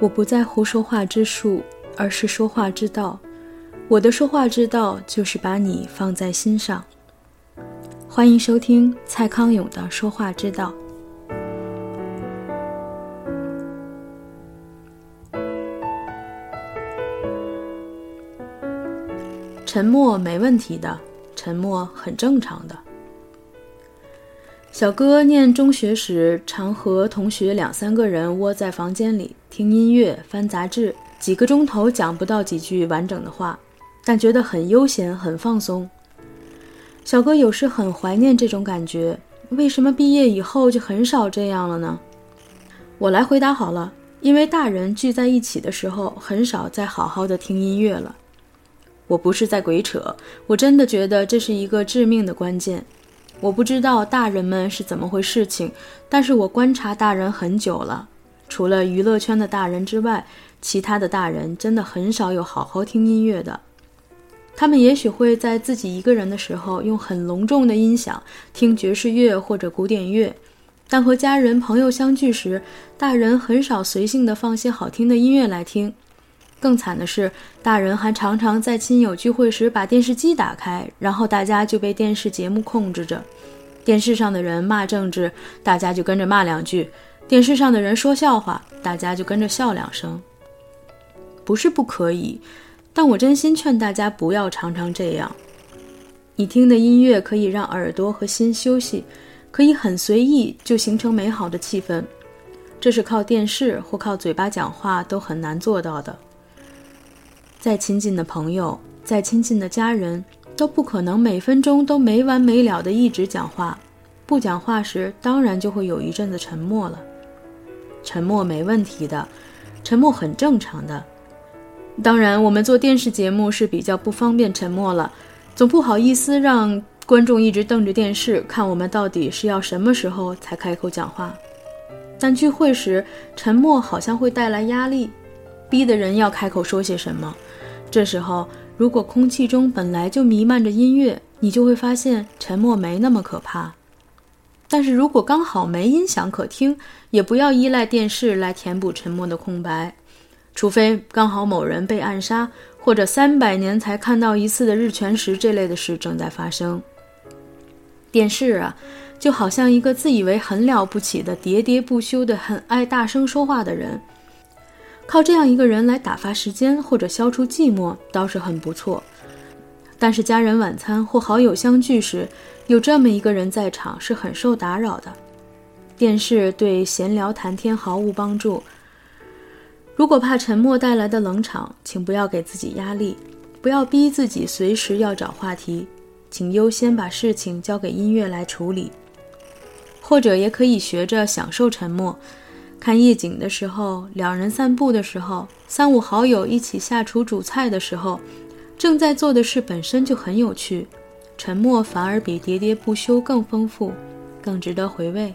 我不在乎说话之术，而是说话之道。我的说话之道就是把你放在心上。欢迎收听蔡康永的说话之道。沉默没问题的，沉默很正常的。小哥念中学时，常和同学两三个人窝在房间里听音乐、翻杂志，几个钟头讲不到几句完整的话。但觉得很悠闲，很放松。小哥有时很怀念这种感觉。为什么毕业以后就很少这样了呢？我来回答好了。因为大人聚在一起的时候，很少再好好的听音乐了。我不是在鬼扯，我真的觉得这是一个致命的关键。我不知道大人们是怎么回事情，但是我观察大人很久了。除了娱乐圈的大人之外，其他的大人真的很少有好好听音乐的。他们也许会在自己一个人的时候用很隆重的音响听爵士乐或者古典乐，但和家人朋友相聚时，大人很少随性的放些好听的音乐来听。更惨的是，大人还常常在亲友聚会时把电视机打开，然后大家就被电视节目控制着。电视上的人骂政治，大家就跟着骂两句；电视上的人说笑话，大家就跟着笑两声。不是不可以。但我真心劝大家不要常常这样。你听的音乐可以让耳朵和心休息，可以很随意就形成美好的气氛，这是靠电视或靠嘴巴讲话都很难做到的。再亲近的朋友，再亲近的家人，都不可能每分钟都没完没了的一直讲话。不讲话时，当然就会有一阵子沉默了。沉默没问题的，沉默很正常的。当然，我们做电视节目是比较不方便沉默了，总不好意思让观众一直瞪着电视看我们到底是要什么时候才开口讲话。但聚会时沉默好像会带来压力，逼得人要开口说些什么。这时候，如果空气中本来就弥漫着音乐，你就会发现沉默没那么可怕。但是如果刚好没音响可听，也不要依赖电视来填补沉默的空白。除非刚好某人被暗杀，或者三百年才看到一次的日全食这类的事正在发生。电视啊，就好像一个自以为很了不起的喋喋不休的、很爱大声说话的人，靠这样一个人来打发时间或者消除寂寞，倒是很不错。但是家人晚餐或好友相聚时，有这么一个人在场是很受打扰的。电视对闲聊谈天毫无帮助。如果怕沉默带来的冷场，请不要给自己压力，不要逼自己随时要找话题，请优先把事情交给音乐来处理。或者也可以学着享受沉默，看夜景的时候，两人散步的时候，三五好友一起下厨煮菜的时候，正在做的事本身就很有趣，沉默反而比喋喋不休更丰富，更值得回味。